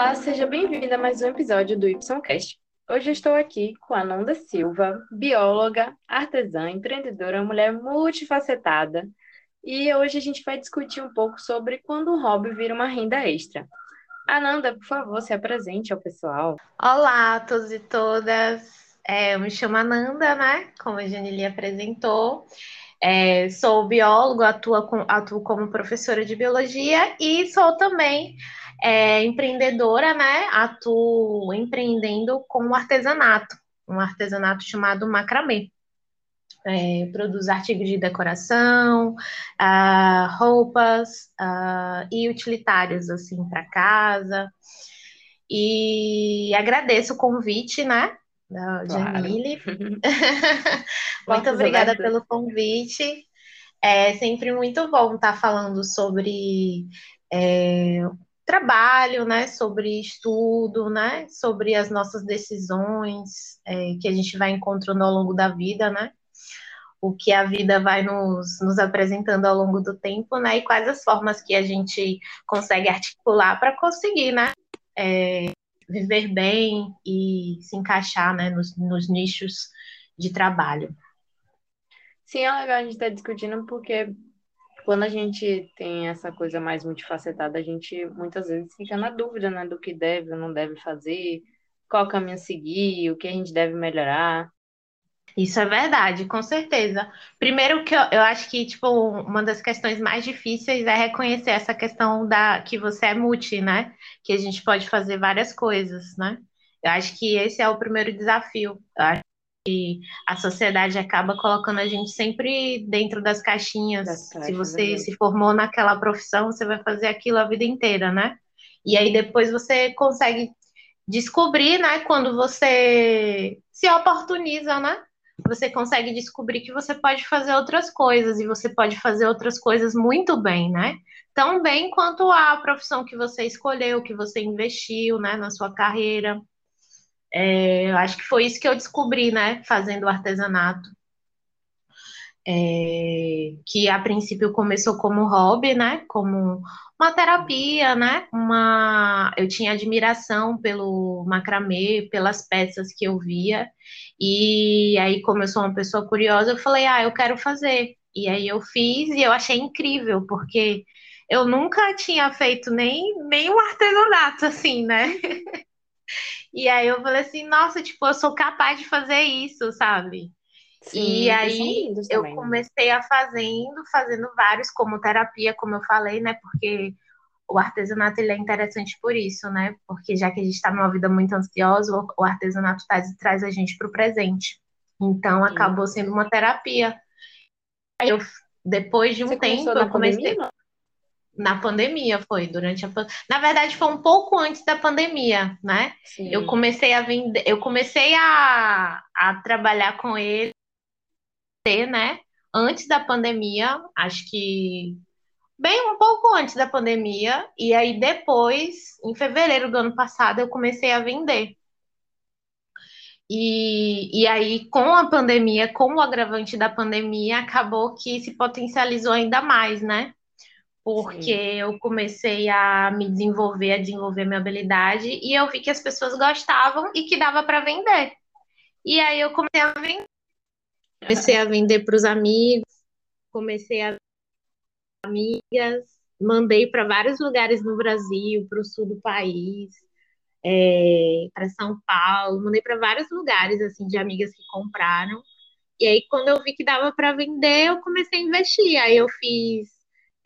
Olá, seja bem-vinda a mais um episódio do YCast. Hoje estou aqui com a Nanda Silva, bióloga, artesã, empreendedora, mulher multifacetada. E hoje a gente vai discutir um pouco sobre quando um hobby vira uma renda extra. Ananda, por favor, se apresente ao pessoal. Olá a todos e todas. É, eu me chamo Ananda, né? Como a Janili apresentou. É, sou biólogo, atuo, com, atuo como professora de biologia e sou também é, empreendedora, né? Atuo empreendendo com o artesanato, um artesanato chamado macramê. É, produz artigos de decoração, uh, roupas uh, e utilitários assim para casa. E agradeço o convite, né? Da claro. muito obrigada pelo convite. É sempre muito bom estar falando sobre é, trabalho, né, sobre estudo, né, sobre as nossas decisões é, que a gente vai encontrando ao longo da vida, né, o que a vida vai nos, nos apresentando ao longo do tempo, né, e quais as formas que a gente consegue articular para conseguir, né, é, viver bem e se encaixar, né, nos, nos nichos de trabalho. Sim, é legal a gente estar tá discutindo porque quando a gente tem essa coisa mais multifacetada, a gente muitas vezes fica na dúvida, né, do que deve ou não deve fazer, qual caminho seguir, o que a gente deve melhorar. Isso é verdade, com certeza. Primeiro que eu, eu acho que, tipo, uma das questões mais difíceis é reconhecer essa questão da que você é multi, né? Que a gente pode fazer várias coisas, né? Eu acho que esse é o primeiro desafio. Eu acho que a sociedade acaba colocando a gente sempre dentro das caixinhas. Das caixas, se você é se formou naquela profissão, você vai fazer aquilo a vida inteira, né? E aí depois você consegue descobrir, né, quando você se oportuniza, né? Você consegue descobrir que você pode fazer outras coisas e você pode fazer outras coisas muito bem, né? Tão bem quanto a profissão que você escolheu, que você investiu, né, na sua carreira. É, eu acho que foi isso que eu descobri, né, fazendo artesanato. É, que a princípio começou como hobby, né, como uma terapia, né, uma, eu tinha admiração pelo macramê, pelas peças que eu via, e aí como eu sou uma pessoa curiosa, eu falei, ah, eu quero fazer, e aí eu fiz e eu achei incrível, porque eu nunca tinha feito nem, nem um artesanato assim, né, E aí eu falei assim, nossa, tipo, eu sou capaz de fazer isso, sabe? Sim, e aí eu né? comecei a fazendo, fazendo vários como terapia, como eu falei, né? Porque o artesanato ele é interessante por isso, né? Porque já que a gente está numa vida muito ansiosa, o artesanato traz, traz a gente para o presente. Então acabou sendo uma terapia. Aí eu, depois de um Você tempo, eu comecei. Pandemia? Na pandemia foi, durante a Na verdade, foi um pouco antes da pandemia, né? Sim. Eu comecei a vender, eu comecei a, a trabalhar com ele, né? Antes da pandemia, acho que bem um pouco antes da pandemia, e aí depois, em fevereiro do ano passado, eu comecei a vender. E, e aí, com a pandemia, com o agravante da pandemia, acabou que se potencializou ainda mais, né? Porque Sim. eu comecei a me desenvolver, a desenvolver minha habilidade e eu vi que as pessoas gostavam e que dava para vender. E aí eu comecei a vender, comecei a vender para os amigos, comecei a amigas, mandei para vários lugares no Brasil, para o sul do país, é, para São Paulo, mandei para vários lugares assim de amigas que compraram. E aí quando eu vi que dava para vender, eu comecei a investir. Aí eu fiz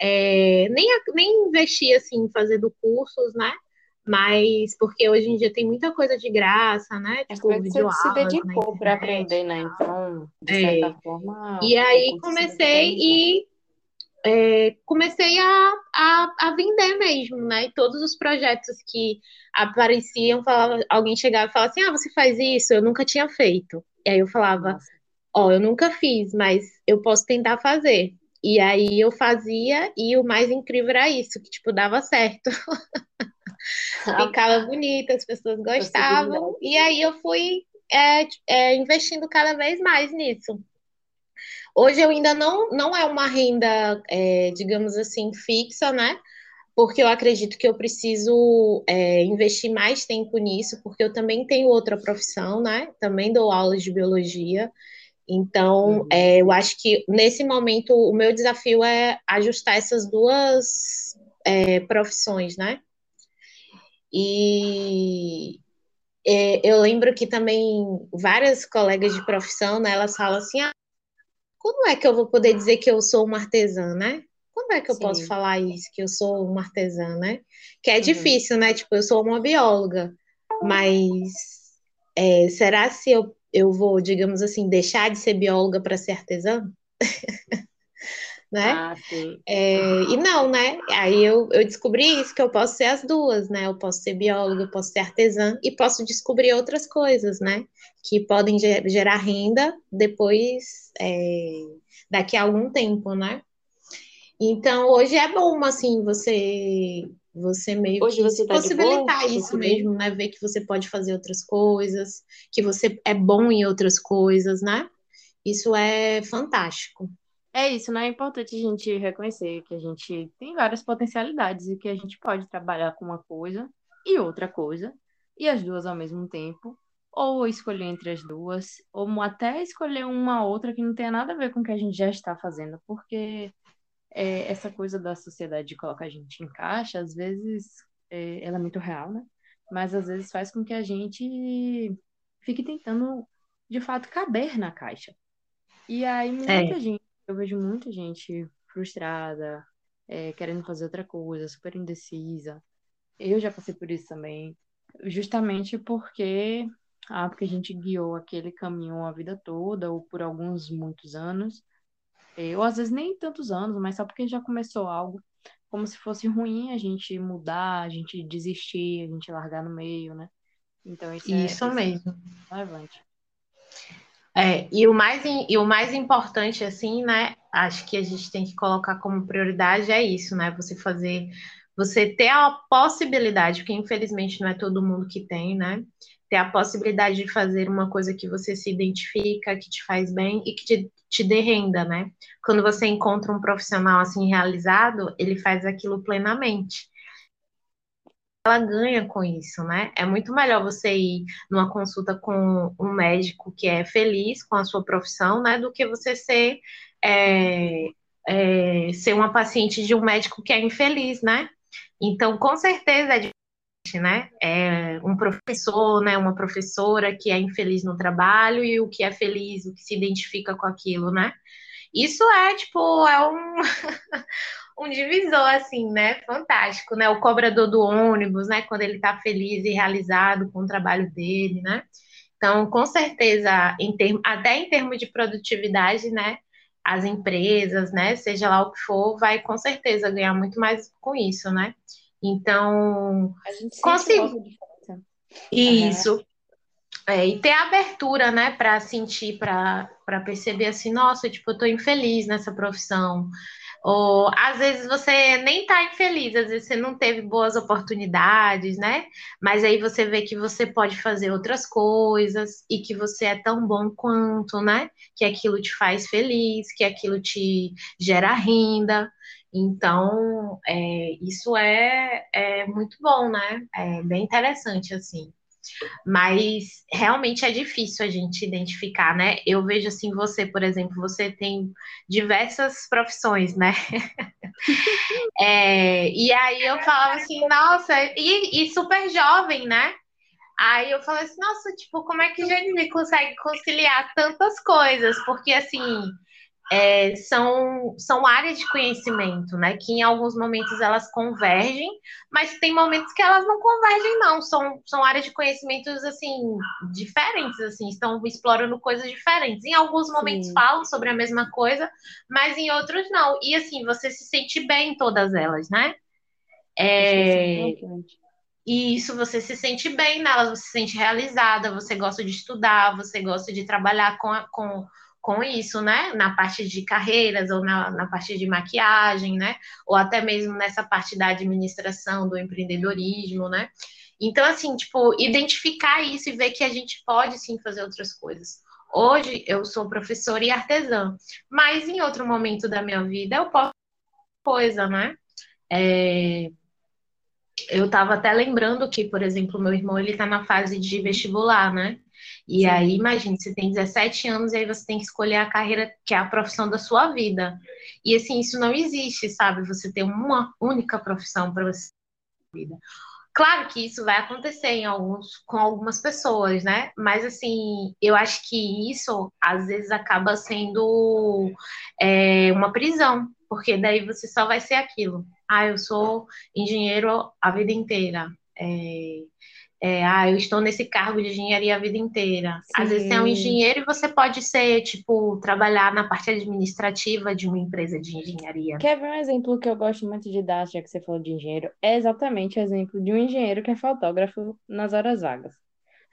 é, nem, nem investi assim fazendo cursos, né? Mas porque hoje em dia tem muita coisa de graça, né? Tipo, é você se dedicou para aprender, né? Então, de é. certa forma. E aí comecei e é, comecei a, a, a, vender mesmo, né? E todos os projetos que apareciam, falava, alguém chegava e falava assim: ah, você faz isso? Eu nunca tinha feito. E aí eu falava: ó, oh, eu nunca fiz, mas eu posso tentar fazer. E aí eu fazia, e o mais incrível era isso, que tipo, dava certo. Ficava bonita, as pessoas gostavam. E aí eu fui é, é, investindo cada vez mais nisso. Hoje eu ainda não, não é uma renda, é, digamos assim, fixa, né? porque eu acredito que eu preciso é, investir mais tempo nisso, porque eu também tenho outra profissão, né? Também dou aulas de biologia. Então, uhum. é, eu acho que nesse momento o meu desafio é ajustar essas duas é, profissões, né? E é, eu lembro que também várias colegas de profissão, né, elas falam assim, ah, como é que eu vou poder dizer que eu sou uma artesã, né? Como é que eu Sim. posso falar isso, que eu sou uma artesã, né? Que é uhum. difícil, né? Tipo, eu sou uma bióloga, mas é, será se eu, eu vou, digamos assim, deixar de ser bióloga para ser artesã? né? Ah, é, e não, né? Aí eu, eu descobri isso, que eu posso ser as duas, né? Eu posso ser bióloga, eu posso ser artesã e posso descobrir outras coisas, né? Que podem gerar renda depois, é, daqui a algum tempo, né? Então, hoje é bom, assim, você você meio hoje que você tá possibilitar isso mesmo, né? Ver que você pode fazer outras coisas, que você é bom em outras coisas, né? Isso é fantástico. É isso, né? É importante a gente reconhecer que a gente tem várias potencialidades e que a gente pode trabalhar com uma coisa e outra coisa, e as duas ao mesmo tempo, ou escolher entre as duas, ou até escolher uma outra que não tenha nada a ver com o que a gente já está fazendo, porque é, essa coisa da sociedade de colocar a gente em caixa, às vezes é, ela é muito real, né? Mas às vezes faz com que a gente fique tentando, de fato, caber na caixa. E aí muita é. gente, eu vejo muita gente frustrada, é, querendo fazer outra coisa, super indecisa. Eu já passei por isso também, justamente porque ah, porque a gente guiou aquele caminho a vida toda, ou por alguns muitos anos, é, ou às vezes nem tantos anos, mas só porque já começou algo, como se fosse ruim a gente mudar, a gente desistir, a gente largar no meio, né? Então isso, é, isso é, mesmo. relevante. É, e o mais e o mais importante assim, né? Acho que a gente tem que colocar como prioridade é isso, né? Você fazer, você ter a possibilidade, porque infelizmente não é todo mundo que tem, né? Ter a possibilidade de fazer uma coisa que você se identifica, que te faz bem e que te te dê renda, né? Quando você encontra um profissional assim realizado, ele faz aquilo plenamente. Ela ganha com isso, né? É muito melhor você ir numa consulta com um médico que é feliz com a sua profissão, né? Do que você ser, é, é, ser uma paciente de um médico que é infeliz, né? Então, com certeza é né? É um professor, né? Uma professora que é infeliz no trabalho e o que é feliz, o que se identifica com aquilo, né? Isso é, tipo, é um, um divisor, assim, né? Fantástico, né? O cobrador do ônibus, né? Quando ele tá feliz e realizado com o trabalho dele, né? Então, com certeza, em termo, até em termos de produtividade, né? As empresas, né? Seja lá o que for, vai com certeza ganhar muito mais com isso, né? Então, a gente consigo. Isso. É, e ter abertura, né, para sentir, para perceber assim, nossa, tipo, eu tô infeliz nessa profissão. Ou às vezes você nem tá infeliz, às vezes você não teve boas oportunidades, né? Mas aí você vê que você pode fazer outras coisas e que você é tão bom quanto, né? Que aquilo te faz feliz, que aquilo te gera renda. Então, é, isso é, é muito bom, né? É bem interessante, assim. Mas realmente é difícil a gente identificar, né? Eu vejo assim, você, por exemplo, você tem diversas profissões, né? é, e aí eu falava assim, nossa, e, e, super jovem, né? Aí eu falei assim, nossa, tipo, como é que a gente consegue conciliar tantas coisas? Porque assim, é, são, são áreas de conhecimento, né? Que em alguns momentos elas convergem, mas tem momentos que elas não convergem, não. São, são áreas de conhecimentos assim diferentes, assim, estão explorando coisas diferentes. Em alguns momentos Sim. falam sobre a mesma coisa, mas em outros não. E assim, você se sente bem em todas elas, né? É, e isso você se sente bem nelas, você se sente realizada, você gosta de estudar, você gosta de trabalhar com, a, com com isso, né? Na parte de carreiras ou na, na parte de maquiagem, né? Ou até mesmo nessa parte da administração, do empreendedorismo, né? Então, assim, tipo, identificar isso e ver que a gente pode sim fazer outras coisas. Hoje eu sou professora e artesã, mas em outro momento da minha vida eu posso coisa, né? É, eu estava até lembrando que, por exemplo, meu irmão ele está na fase de vestibular, né? E aí, imagine, você tem 17 anos e aí você tem que escolher a carreira que é a profissão da sua vida. E assim, isso não existe, sabe? Você ter uma única profissão para você vida. Claro que isso vai acontecer em alguns, com algumas pessoas, né? Mas assim, eu acho que isso às vezes acaba sendo é, uma prisão, porque daí você só vai ser aquilo. Ah, eu sou engenheiro a vida inteira. É, é, ah, eu estou nesse cargo de engenharia a vida inteira. Sim. Às vezes você é um engenheiro e você pode ser, tipo, trabalhar na parte administrativa de uma empresa de engenharia. Quer ver um exemplo que eu gosto muito de dar, já que você falou de engenheiro? É exatamente o exemplo de um engenheiro que é fotógrafo nas horas vagas.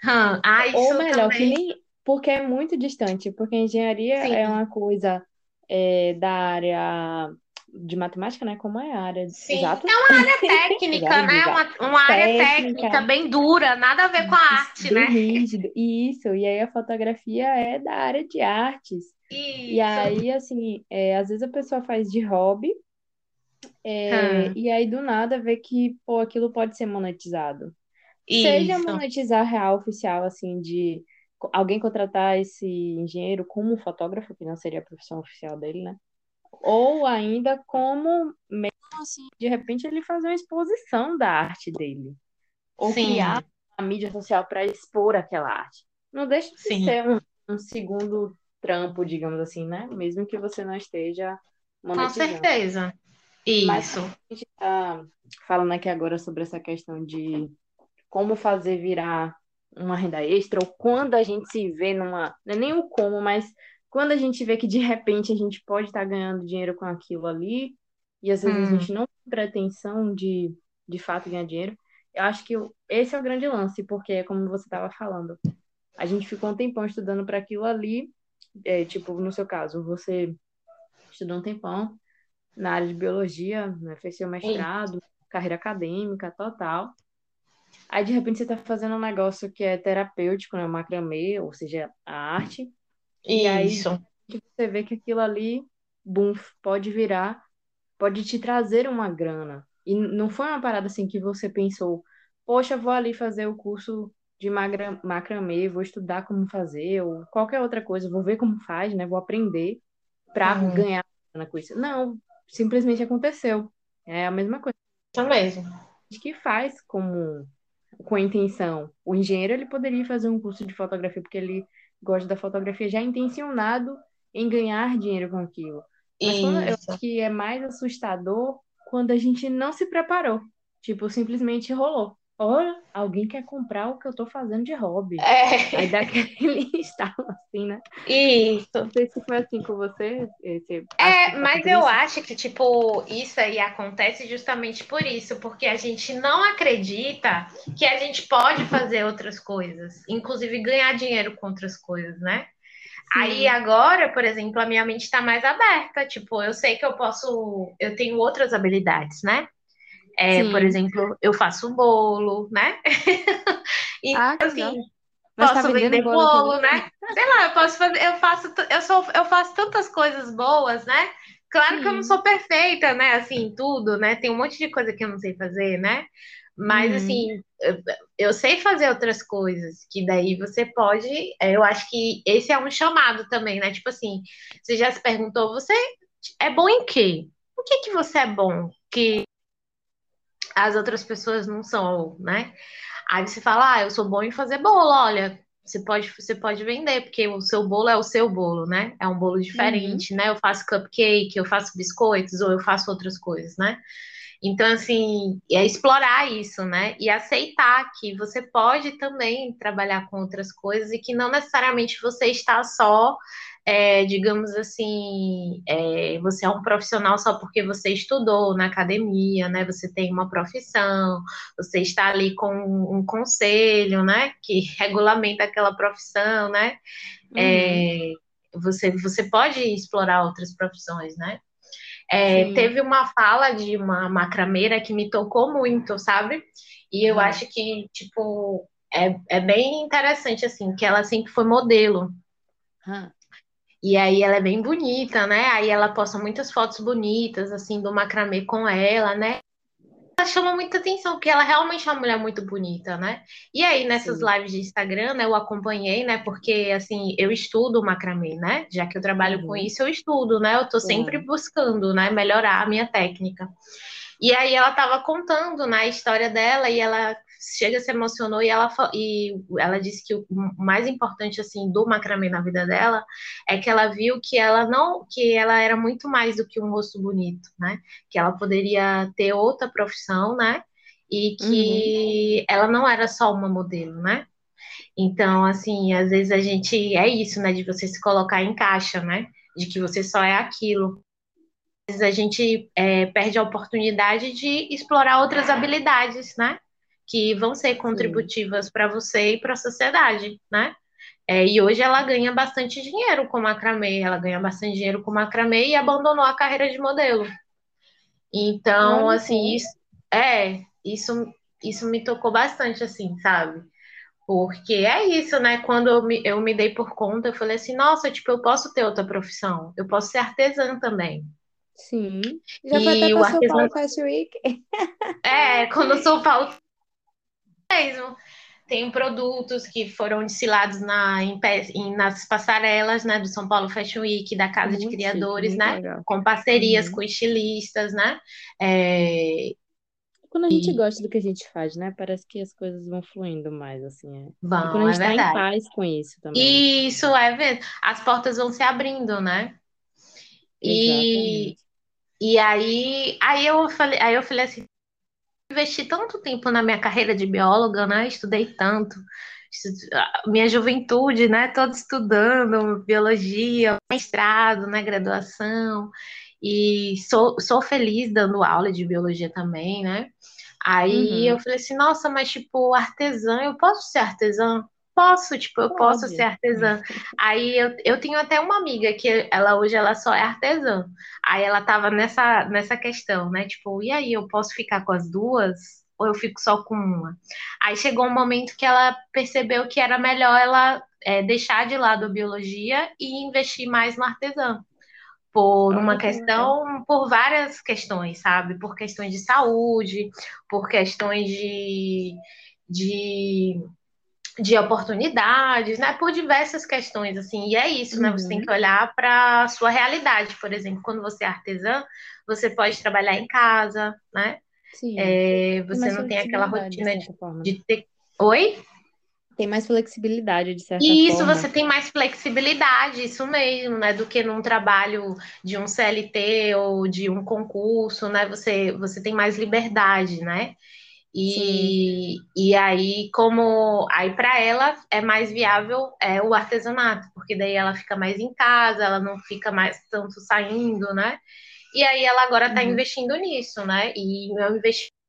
Hum, ah, Ou melhor, também. que nem. Porque é muito distante, porque engenharia Sim. é uma coisa é, da área de matemática, né? Como é a área Sim, exata? é uma área técnica, né? Uma, uma área técnica bem dura, nada a ver com a arte, né? rígido. Isso, e aí a fotografia é da área de artes. Isso. E aí, assim, é, às vezes a pessoa faz de hobby, é, hum. e aí do nada vê que, pô, aquilo pode ser monetizado. Isso. Seja monetizar real oficial, assim, de alguém contratar esse engenheiro como fotógrafo, que não seria a profissão oficial dele, né? Ou ainda como mesmo assim, de repente ele fazer uma exposição da arte dele, ou Sim. criar a mídia social para expor aquela arte. Não deixa de Sim. ser um, um, segundo trampo, digamos assim, né? Mesmo que você não esteja monetizando. Com certeza. Isso. Mas a gente está falando aqui agora sobre essa questão de como fazer virar uma renda extra, ou quando a gente se vê numa. Não é nem o como, mas quando a gente vê que de repente a gente pode estar ganhando dinheiro com aquilo ali, e às vezes hum. a gente não tem pretensão de, de fato, ganhar dinheiro, eu acho que esse é o grande lance, porque é como você estava falando. A gente ficou um tempão estudando para aquilo ali, é, tipo, no seu caso, você estudou um tempão na área de biologia, né, fez seu mestrado, carreira acadêmica, total. Aí, de repente, você está fazendo um negócio que é terapêutico, né, macramê, ou seja, a arte, e aí Isso. você vê que aquilo ali, bum, pode virar, pode te trazer uma grana. E não foi uma parada assim que você pensou, poxa, vou ali fazer o curso de magra, macramê, vou estudar como fazer, ou qualquer outra coisa, vou ver como faz, né? Vou aprender para uhum. ganhar grana com isso. Não, simplesmente aconteceu. É a mesma coisa. Isso mesmo. Que faz como com a intenção. O engenheiro ele poderia fazer um curso de fotografia porque ele gosta da fotografia já intencionado em ganhar dinheiro com aquilo. Mas quando, eu acho que é mais assustador quando a gente não se preparou. Tipo, simplesmente rolou. Olha, alguém quer comprar o que eu tô fazendo de hobby. É. Aí dá aquele estalo assim, né? Isso. Não sei se foi assim com você. Esse, é, mas eu isso. acho que, tipo, isso aí acontece justamente por isso, porque a gente não acredita que a gente pode fazer outras coisas, inclusive ganhar dinheiro com outras coisas, né? Sim. Aí agora, por exemplo, a minha mente está mais aberta. Tipo, eu sei que eu posso, eu tenho outras habilidades, né? É, por exemplo, eu faço bolo, né? e ah, assim, posso tá vender bolo, bolo né? Sei lá, eu posso fazer, eu faço, eu sou, eu faço tantas coisas boas, né? Claro Sim. que eu não sou perfeita, né? Assim, tudo, né? Tem um monte de coisa que eu não sei fazer, né? Mas, assim, eu, eu, sei fazer outras coisas, que daí você pode. É, eu acho que esse é um chamado também, né? Tipo assim, você já se perguntou, você é bom em quê? O que que você é bom? Que as outras pessoas não são, né? Aí você fala, ah, eu sou bom em fazer bolo, olha, você pode, você pode vender, porque o seu bolo é o seu bolo, né? É um bolo diferente, uhum. né? Eu faço cupcake, eu faço biscoitos, ou eu faço outras coisas, né? Então, assim, é explorar isso, né? E aceitar que você pode também trabalhar com outras coisas e que não necessariamente você está só é, digamos assim, é, você é um profissional só porque você estudou na academia, né? Você tem uma profissão, você está ali com um conselho, né? Que regulamenta aquela profissão, né? É, uhum. você, você pode explorar outras profissões, né? É, teve uma fala de uma macrameira que me tocou muito, sabe? E eu uhum. acho que, tipo, é, é bem interessante, assim, que ela sempre foi modelo. Uhum. E aí ela é bem bonita, né? Aí ela posta muitas fotos bonitas, assim, do macramê com ela, né? chama muita atenção, porque ela realmente é uma mulher muito bonita, né? E aí, nessas Sim. lives de Instagram, né, eu acompanhei, né? Porque, assim, eu estudo macramê, né? Já que eu trabalho uhum. com isso, eu estudo, né? Eu tô sempre buscando, né, melhorar a minha técnica. E aí ela estava contando né, história dela e ela chega se emocionou e ela e ela disse que o mais importante assim do macramê na vida dela é que ela viu que ela não que ela era muito mais do que um rosto bonito, né? Que ela poderia ter outra profissão, né? E que uhum. ela não era só uma modelo, né? Então, assim, às vezes a gente é isso, né? De você se colocar em caixa, né? De que você só é aquilo vezes a gente é, perde a oportunidade de explorar outras habilidades, né? Que vão ser contributivas para você e para a sociedade, né? É, e hoje ela ganha bastante dinheiro com macramê, ela ganha bastante dinheiro com macramê e abandonou a carreira de modelo. Então, assim, isso, é, isso, isso me tocou bastante, assim, sabe? Porque é isso, né? Quando eu me, eu me dei por conta, eu falei assim, nossa, tipo, eu posso ter outra profissão, eu posso ser artesã também, Sim. Já foi até para São Paulo Fashion Week. É, quando São Paulo mesmo. Tem produtos que foram desfilados na, em, em, nas passarelas né, do São Paulo Fashion Week, da Casa muito de Criadores, né? Legal. Com parcerias uhum. com estilistas, né? É, quando a gente e... gosta do que a gente faz, né? Parece que as coisas vão fluindo mais, assim. É. Vão, quando a gente é tá em paz com isso também. Isso, é verdade. As portas vão se abrindo, né? E, e aí, aí eu falei, aí eu falei assim, investi tanto tempo na minha carreira de bióloga, né? Estudei tanto, minha juventude, né? Toda estudando biologia, mestrado, né? Graduação. E sou, sou feliz dando aula de biologia também, né? Aí uhum. eu falei assim, nossa, mas tipo, artesã, eu posso ser artesã? Posso, tipo, eu posso ser artesã. Aí eu, eu tenho até uma amiga que ela hoje ela só é artesã. Aí ela tava nessa, nessa questão, né? Tipo, e aí, eu posso ficar com as duas? Ou eu fico só com uma? Aí chegou um momento que ela percebeu que era melhor ela é, deixar de lado a biologia e investir mais no artesã por uma questão, por várias questões, sabe? Por questões de saúde, por questões de, de de oportunidades, né? Por diversas questões, assim. E é isso, né? Você tem uhum. que olhar para a sua realidade. Por exemplo, quando você é artesã, você pode trabalhar em casa, né? Sim. É, você não tem aquela rotina de, de, ter. Oi? Tem mais flexibilidade, de certa isso, forma. Isso, você tem mais flexibilidade, isso mesmo, né? Do que num trabalho de um CLT ou de um concurso, né? Você, você tem mais liberdade, né? E, e aí, como aí para ela é mais viável é o artesanato, porque daí ela fica mais em casa, ela não fica mais tanto saindo, né? E aí ela agora está uhum. investindo nisso, né? E meu investimento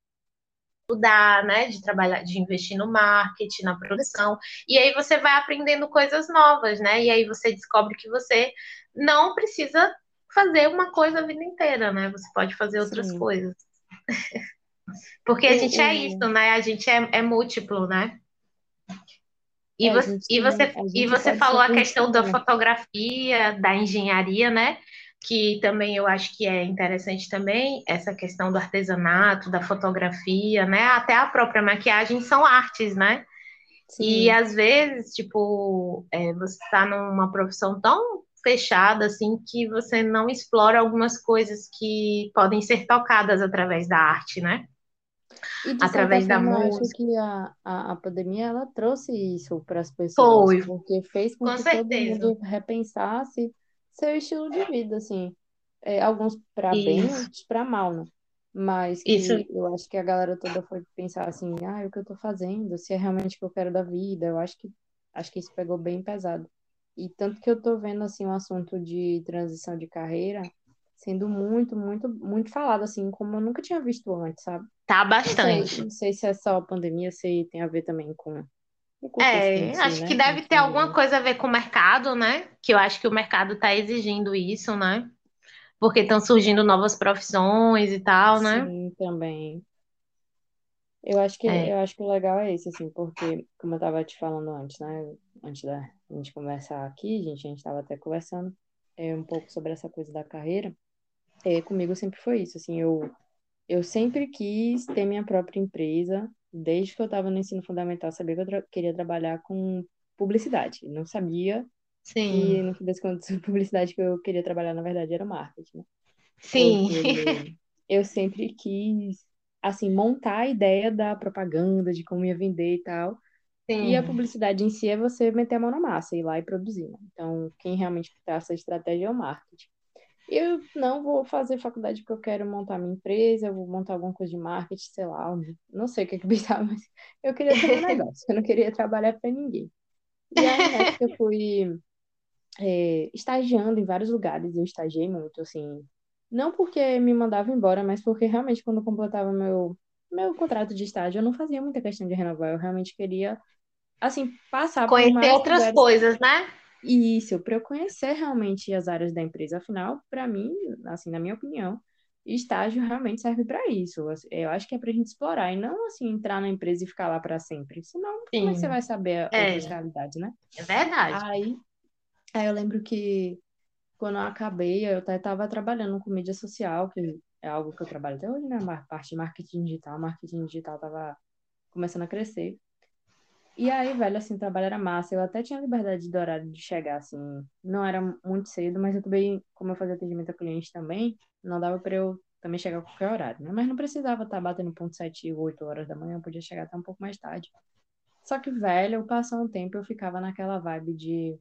estudar, né, de trabalhar, de investir no marketing, na produção. E aí você vai aprendendo coisas novas, né? E aí você descobre que você não precisa fazer uma coisa a vida inteira, né? Você pode fazer outras Sim. coisas. Porque a gente é isso, né? A gente é, é múltiplo, né? E é, você, e você, e você falou a questão da fotografia, da engenharia, né? Que também eu acho que é interessante também, essa questão do artesanato, da fotografia, né? Até a própria maquiagem são artes, né? Sim. E às vezes, tipo, é, você está numa profissão tão fechada, assim, que você não explora algumas coisas que podem ser tocadas através da arte, né? Através da forma, música. Eu acho que a, a, a pandemia ela trouxe isso para as pessoas, Foi. porque fez com, com que certeza. todo mundo repensasse seu estilo de vida, assim. É, alguns para bem, outros para mal, né? Mas que isso. eu acho que a galera toda foi pensar assim, ah, o que eu tô fazendo, se é realmente o que eu quero da vida, eu acho que acho que isso pegou bem pesado. E tanto que eu tô vendo assim um assunto de transição de carreira sendo muito, muito, muito falado, assim, como eu nunca tinha visto antes, sabe? Tá bastante. Não sei, não sei se é só a pandemia, se tem a ver também com. É, acho né? que deve ter alguma coisa a ver com o mercado, né? Que eu acho que o mercado está exigindo isso, né? Porque estão surgindo novas profissões e tal, né? Sim, também. Eu acho que é. eu acho que o legal é esse, assim, porque, como eu estava te falando antes, né? Antes da gente conversar aqui, gente, a gente estava até conversando é, um pouco sobre essa coisa da carreira é, comigo sempre foi isso, assim, eu, eu sempre quis ter minha própria empresa, desde que eu estava no ensino fundamental, sabia que eu tra queria trabalhar com publicidade. Não sabia Sim. que, no fim das contas, a publicidade que eu queria trabalhar, na verdade, era marketing, né? Sim. Porque eu sempre quis, assim, montar a ideia da propaganda, de como ia vender e tal. E a Sim. publicidade em si é você meter a mão na massa, ir lá e produzir, né? Então, quem realmente traça a estratégia é o marketing. Eu não vou fazer faculdade porque eu quero montar minha empresa, eu vou montar alguma coisa de marketing, sei lá, não sei o que é que eu pensava, mas eu queria ter meu negócio, eu não queria trabalhar para ninguém. E aí, que eu fui é, estagiando em vários lugares, eu estagiei muito, assim, não porque me mandava embora, mas porque realmente quando eu completava meu, meu contrato de estágio, eu não fazia muita questão de renovar, eu realmente queria, assim, passar por Conhecer mais outras lugares coisas, né? Isso, para eu conhecer realmente as áreas da empresa. Afinal, para mim, assim, na minha opinião, estágio realmente serve para isso. Assim, Eu acho que é para a gente explorar e não, assim, entrar na empresa e ficar lá para sempre. Senão, como é que você Sim. vai saber outras É, realidades, né? é verdade. Aí, aí eu lembro que quando eu acabei, eu até estava trabalhando com mídia social, que é algo que eu trabalho até hoje, né? A parte de marketing digital. Marketing digital estava começando a crescer. E aí, velho, assim, o trabalho era massa. Eu até tinha liberdade de horário de chegar, assim. Não era muito cedo, mas eu também, como eu fazia atendimento a cliente também, não dava pra eu também chegar a qualquer horário, né? Mas não precisava estar batendo ponto sete, oito horas da manhã, eu podia chegar até um pouco mais tarde. Só que, velho, passou um tempo, eu ficava naquela vibe de,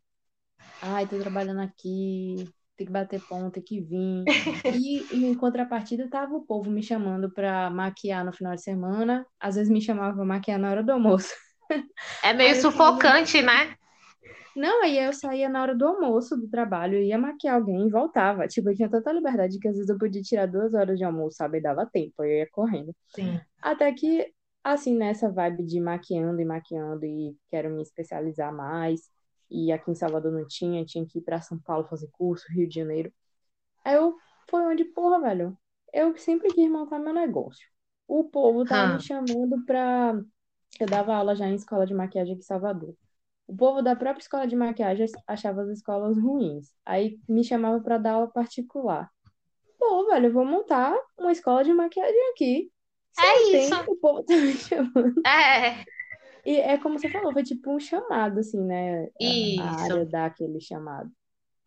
ai, tô trabalhando aqui, tem que bater ponto, tem que vir. E, e em contrapartida, tava o povo me chamando pra maquiar no final de semana, às vezes me chamava pra maquiar na hora do almoço. É meio Aí eu ficava, sufocante, né? Não, aí eu saía na hora do almoço do trabalho, ia maquiar alguém e voltava. Tipo, eu tinha tanta liberdade que às vezes eu podia tirar duas horas de almoço, sabe? E dava tempo, eu ia correndo. Sim. Até que, assim, nessa vibe de maquiando e maquiando e quero me especializar mais, e aqui em Salvador não tinha, tinha que ir pra São Paulo fazer curso, Rio de Janeiro. Aí eu, foi onde, porra, velho, eu sempre quis montar meu negócio. O povo tava me Hã. chamando pra... Eu dava aula já em escola de maquiagem aqui em Salvador. O povo da própria escola de maquiagem achava as escolas ruins. Aí me chamava para dar aula particular. Pô, velho, eu vou montar uma escola de maquiagem aqui. Se É não tem, isso. o povo tá me chamando. É, E é como você falou, foi tipo um chamado, assim, né? A, a área isso. dá aquele chamado.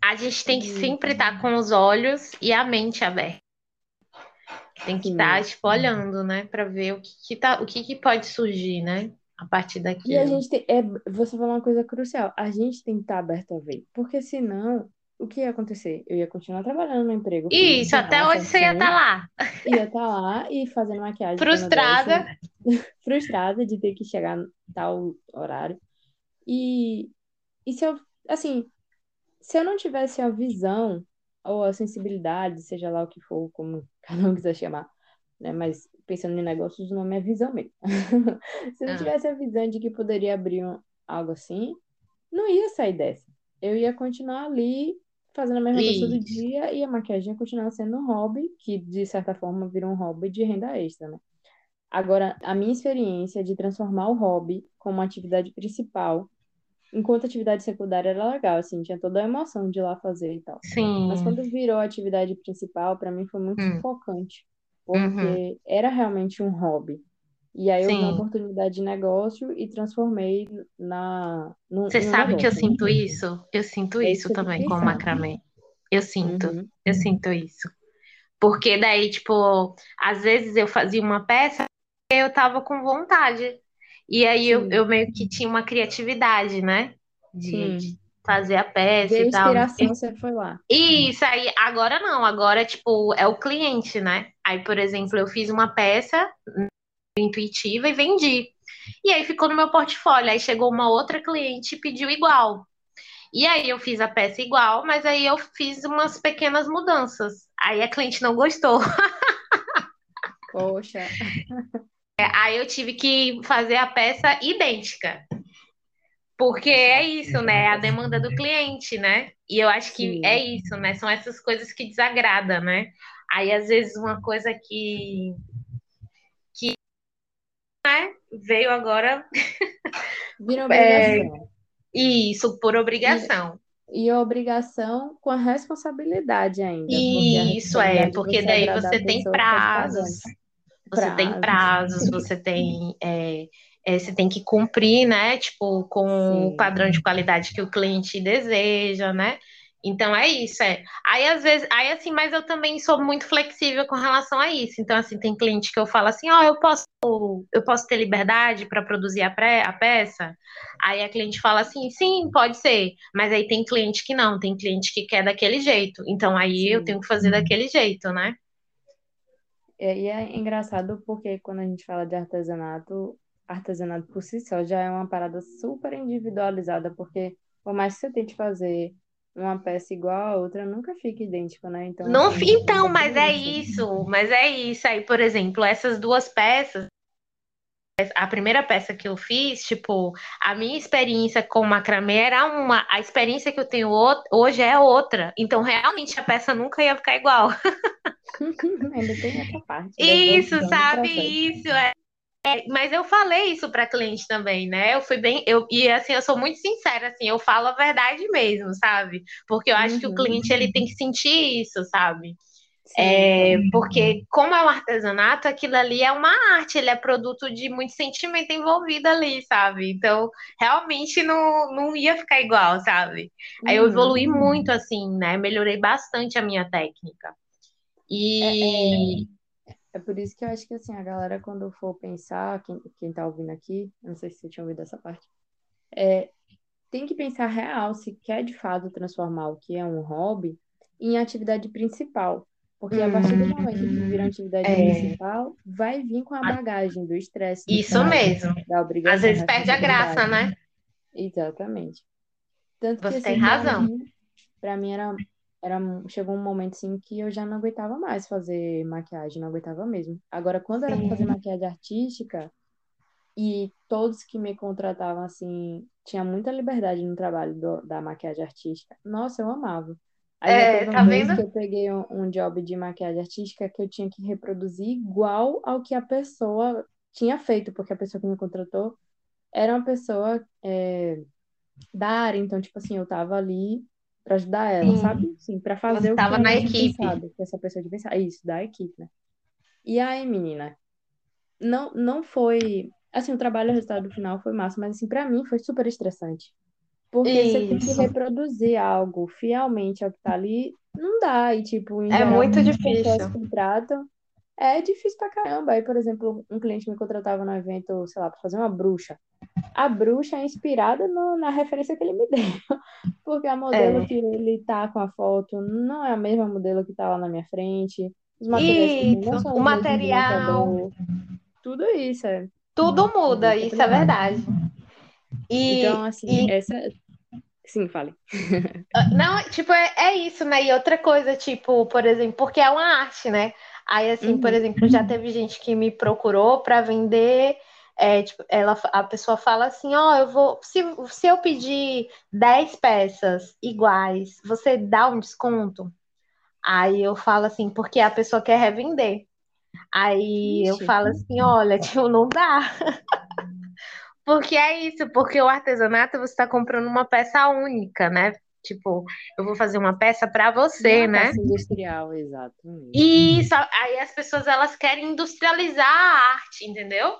A gente tem que sempre estar com os olhos e a mente aberta. Tem que estar, sim. tipo, olhando, né? Pra ver o que que tá, o que que pode surgir, né? A partir E a gente tem. É, você falou uma coisa crucial. A gente tem que estar aberto a ver. Porque senão, o que ia acontecer? Eu ia continuar trabalhando no emprego Isso, até hoje você ia estar certinho. lá, Ia estar lá e fazendo maquiagem não gosto, frustrada. frustrada de ter que chegar tal horário. E, e se eu, assim, se eu não tivesse a visão ou a sensibilidade, seja lá o que for, como cada um quiser chamar, né? Mas pensando em negócios, o nome é visão mesmo. Se eu não Ah, tivesse a visão de que poderia abrir um, algo assim, não ia sair dessa. Eu ia continuar ali fazendo a mesma coisa todo dia e a maquiagem ia continuar sendo um hobby, que de certa forma vira um hobby de renda extra, né? Agora, a minha experiência de transformar o hobby como atividade principal, enquanto atividade secundária era legal, assim, tinha toda a emoção de ir lá fazer e tal. Mas Sim. quando virou a atividade principal, para mim foi muito Hum, sufocante, uhum. porque era realmente um hobby. E aí eu vi uma Sim. oportunidade de negócio e transformei na, Você sabe que eu negócio, né? sinto isso? Eu sinto É isso também com o macramê. Eu sinto, Uhum, eu sinto isso. Porque daí, tipo, às vezes eu fazia uma peça e eu tava com vontade. E aí eu, eu meio que tinha uma criatividade, né? De, de fazer a peça Veio e tal. inspiração, você foi lá. Isso aí, agora não, agora, tipo, é o cliente, né? Aí, por exemplo, eu fiz uma peça intuitiva e vendi. E aí ficou no meu portfólio. Aí chegou uma outra cliente e pediu igual. E aí eu fiz a peça igual, mas aí eu fiz umas pequenas mudanças. Aí a cliente não gostou. Poxa, Aí eu tive que fazer a peça idêntica. Porque é isso, né? É a demanda do cliente, né? E eu acho que é sim. isso, né? São essas coisas que desagradam, né? Aí, às vezes, uma coisa que, que né, veio agora Vira é obrigação. isso, por E, obrigação. e a obrigação com a responsabilidade ainda, Isso é, responsabilidade porque daí você tem pessoa que você tem prazos, você tem. É, é, você tem que cumprir, né? Tipo, com Sim. o padrão de qualidade que o cliente deseja, né? Então é isso, é. Aí às vezes, aí assim, mas eu também sou muito flexível com relação a isso. Então assim, tem cliente que eu falo assim, ó, oh, eu posso, eu posso ter liberdade para produzir a, pré, a peça. Aí a cliente fala assim, sim, pode ser. Mas aí tem cliente que não, tem cliente que quer daquele jeito. Então aí sim. eu tenho que fazer daquele jeito, né? É, e é engraçado porque quando a gente fala de artesanato, artesanato por si só já é uma parada super individualizada, porque por mais que você tente fazer uma peça igual a outra nunca fica idêntica, né? Então, não, assim, então, mas é isso, mas é isso aí, por exemplo, essas duas peças, a primeira peça que eu fiz, tipo, a minha experiência com macramê era uma, a experiência que eu tenho hoje é outra. Então, realmente a peça nunca ia ficar igual. Ainda tem essa parte. Isso, sabe? Isso é é, mas eu falei isso para cliente também, né? Eu fui bem, eu e assim eu sou muito sincera, assim, eu falo a verdade mesmo, sabe? Porque eu acho uhum. que o uhum. cliente ele tem que sentir isso, sabe? É, porque como é um artesanato, aquilo ali é uma arte, ele é produto de muito sentimento envolvido ali, sabe? Então, realmente não, não ia ficar igual, sabe? Aí eu evoluí uhum. muito, assim, né? Melhorei bastante a minha técnica. E, é, é... É por isso que eu acho que assim, a galera, quando for pensar, quem, quem tá ouvindo aqui, não sei se você tinha ouvido essa parte, é, tem que pensar real se quer de fato transformar o que é um hobby em atividade principal. Porque a partir do momento que vira atividade é. principal, vai vir com a bagagem do estresse. Isso mesmo. Da obrigação. Às vezes perde a graça, né? Exatamente. Tanto Você que, assim, tem razão. Para mim, mim era era, chegou um momento assim que eu já não aguentava mais fazer maquiagem, não aguentava mesmo. Agora, quando era pra fazer maquiagem artística, e todos que me contratavam assim, tinha muita liberdade no trabalho do, da maquiagem artística. Nossa, eu amava. Aí é, tá vendo? que eu peguei um, um job de maquiagem artística que eu tinha que reproduzir igual ao que a pessoa tinha feito, porque a pessoa que me contratou era uma pessoa é, da área, então, tipo assim, eu tava ali para ajudar ela, Sim. sabe? Sim, para fazer Você o que ela na equipe. Pensado, que essa pessoa de pensar. Isso, da equipe, né? E aí, menina, não, não foi. Assim, o trabalho, o resultado final foi massa, mas assim, para mim foi super estressante. Porque Isso. você tem que reproduzir algo fielmente ao que tá ali, não dá. E, tipo, em é geral, muito difícil. pessoas contratam. É difícil pra caramba. Aí, por exemplo, um cliente me contratava no evento, sei lá, pra fazer uma bruxa a bruxa é inspirada no, na referência que ele me deu. Porque a modelo é. que ele tá com a foto não é a mesma modelo que tá lá na minha frente. Os materiais isso, não são o material. Tudo isso, é. Tudo muda, isso é verdade. E, então, assim, e... essa. Sim, fale. Ah, não, tipo, é, é isso, né? E outra coisa, tipo, por exemplo, porque é uma arte, né? Aí, assim, uhum. por exemplo, já teve gente que me procurou para vender é, tipo, ela, a pessoa fala assim, ó, oh, eu vou, se, se eu pedir 10 peças iguais, você dá um desconto? Aí eu falo assim, porque a pessoa quer revender. Aí Ixi. eu falo assim, olha, tipo, não dá. Porque é isso, porque o artesanato você está comprando uma peça única, né? Tipo, eu vou fazer uma peça para você, uma né? Peça industrial, exato. Isso, aí as pessoas elas querem industrializar a arte, entendeu?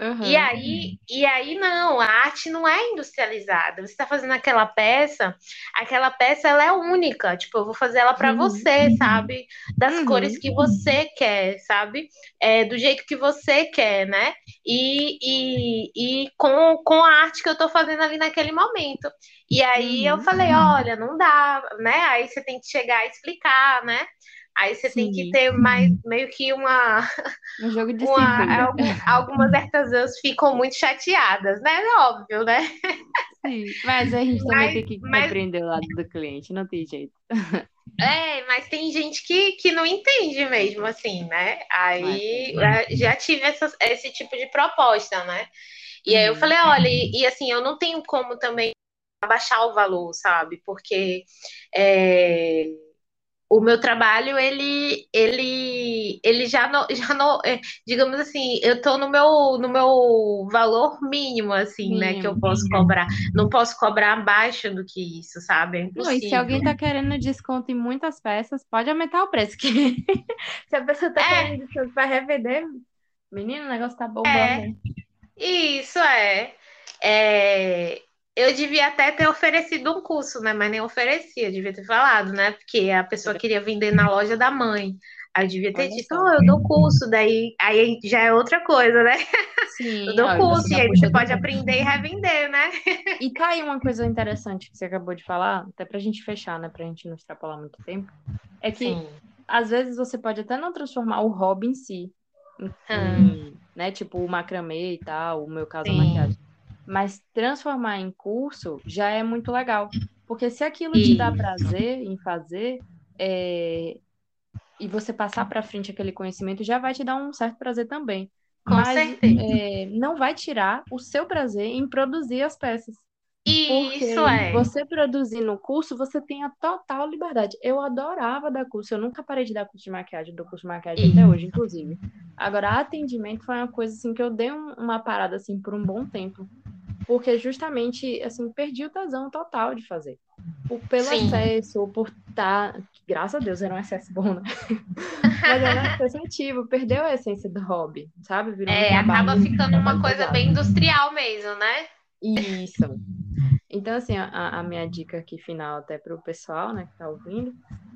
Uhum. E aí, e aí não, a arte não é industrializada. Você está fazendo aquela peça, aquela peça ela é única. Tipo, eu vou fazer ela para uhum. você, sabe? Das uhum. cores que você quer, sabe? É, do jeito que você quer, né? E, e, e com, com a arte que eu estou fazendo ali naquele momento. E aí eu uhum. falei, olha, não dá, né? Aí você tem que chegar e explicar, né? Aí você Sim. tem que ter mais meio que uma. Um jogo de uma, Algumas artesãs ficam muito chateadas, né? É óbvio, né? Sim, mas a gente também mas, tem que mas... compreender o lado do cliente, não tem jeito. É, mas tem gente que, que não entende mesmo, assim, né? Aí mas... já tive essa, esse tipo de proposta, né? E aí eu uhum. falei, olha, e, e assim, eu não tenho como também abaixar o valor, sabe? Porque é, o meu trabalho ele ele ele já não já não é, digamos assim eu estou no meu no meu valor mínimo assim mínimo, né que eu posso mínimo. cobrar não posso cobrar abaixo do que isso sabe é não, e se alguém está querendo desconto em muitas peças pode aumentar o preço que se a pessoa está é. querendo desconto para revender Menino, o negócio tá bombando. É, isso é. é. Eu devia até ter oferecido um curso, né? Mas nem oferecia, devia ter falado, né? Porque a pessoa queria vender na loja da mãe. Aí eu devia ter Olha dito, oh, eu dou curso, daí aí já é outra coisa, né? Sim, eu dou curso, e aí você pode aprender e revender, né? E tá aí uma coisa interessante que você acabou de falar, até pra gente fechar, né? Pra gente não extrapolar muito tempo. É que Sim. às vezes você pode até não transformar o hobby em si. Em, hum. né? Tipo o macramê e tal, o meu caso Sim. a maquiagem. Mas transformar em curso já é muito legal. Porque se aquilo te dá prazer em fazer, é... e você passar para frente aquele conhecimento, já vai te dar um certo prazer também. Com Mas certeza. É, não vai tirar o seu prazer em produzir as peças. Isso é. Você produzir no curso, você tem a total liberdade. Eu adorava dar curso, eu nunca parei de dar curso de maquiagem, dou curso de maquiagem Isso. até hoje, inclusive. Agora, atendimento foi uma coisa assim que eu dei um, uma parada assim por um bom tempo porque justamente, assim, perdi o tesão total de fazer. Por, pelo Sim. excesso, por estar. Tá, graças a Deus era um excesso bom, né? Mas era um excesso ativo, perdeu a essência do hobby, sabe? Virou é, um acaba ficando uma coisa pesado. bem industrial mesmo, né? Isso. Então, assim, a, a minha dica aqui final, até para o pessoal, né, que tá ouvindo,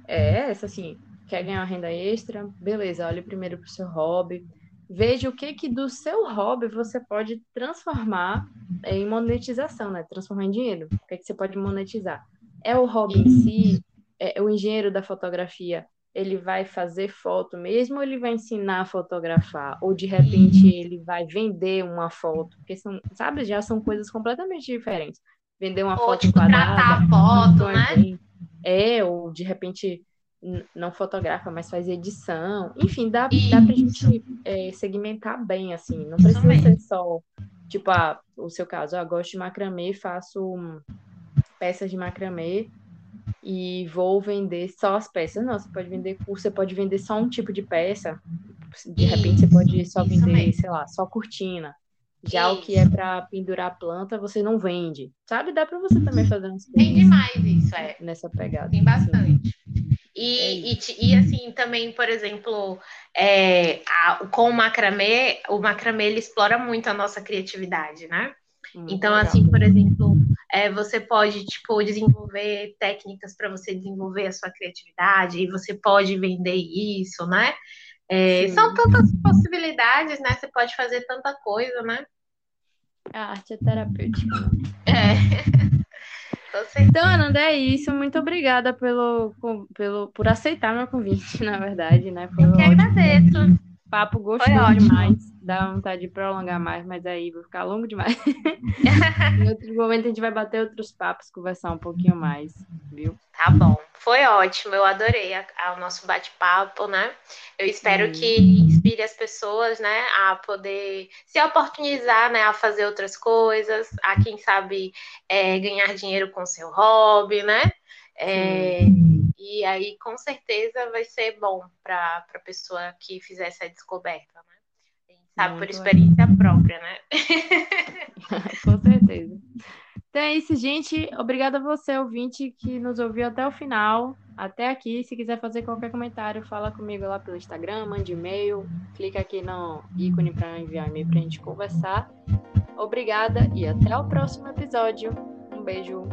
é essa, assim, quer ganhar uma renda extra? Beleza, olhe primeiro para o seu hobby veja o que que do seu hobby você pode transformar em monetização, né? Transformar em dinheiro. O que, que você pode monetizar? É o hobby em si? É, o engenheiro da fotografia, ele vai fazer foto mesmo ou ele vai ensinar a fotografar? Ou de repente ele vai vender uma foto? Porque são, sabe, já são coisas completamente diferentes. Vender uma ou, foto tipo, quadrada. Tratar a foto, né? É, ou de repente não fotografa, mas faz edição. Enfim, dá, dá pra gente é, segmentar bem, assim. Não precisa Também. ser só, tipo, ah, o seu caso, eu gosto de macramê, faço peças de macramê e vou vender só as peças. Não, você pode vender curso, você pode vender só um tipo de peça. De repente você pode só vender, sei lá, só cortina. Já isso. o que é para pendurar planta, você não vende. Sabe? Dá para você também fazer umas coisas. Tem demais isso, é. Nessa pegada. Tem bastante. Assim. E, é e, e, assim, também, por exemplo, é, a, com o macramê, o macramê ele explora muito a nossa criatividade, né? Hum, então, legal. assim, por exemplo, é, você pode, tipo, desenvolver técnicas para você desenvolver a sua criatividade, e você pode vender isso, né? É, são tantas possibilidades, né? Você pode fazer tanta coisa, né? A arte é terapêutica. É. Então, Ananda, é isso. Muito obrigada pelo, pelo, por aceitar meu convite, na verdade, né? Foi Eu que agradeço. Papo gostoso demais. Dá vontade de prolongar mais, mas aí vai ficar longo demais. em outro momento a gente vai bater outros papos, conversar um pouquinho mais, viu? Tá bom. Foi ótimo, eu adorei a, a, o nosso bate-papo, né? Eu espero hum. que inspire as pessoas, né, a poder se oportunizar, né, a fazer outras coisas, a quem sabe é, ganhar dinheiro com seu hobby, né? É, e aí, com certeza, vai ser bom para a pessoa que fizer essa descoberta, né? Sabe Muito por experiência própria, né? com certeza. Então é isso, gente. Obrigada a você, ouvinte, que nos ouviu até o final, até aqui. Se quiser fazer qualquer comentário, fala comigo lá pelo Instagram, mande e-mail, clica aqui no ícone para enviar e-mail para a gente conversar. Obrigada e até o próximo episódio. Um beijo.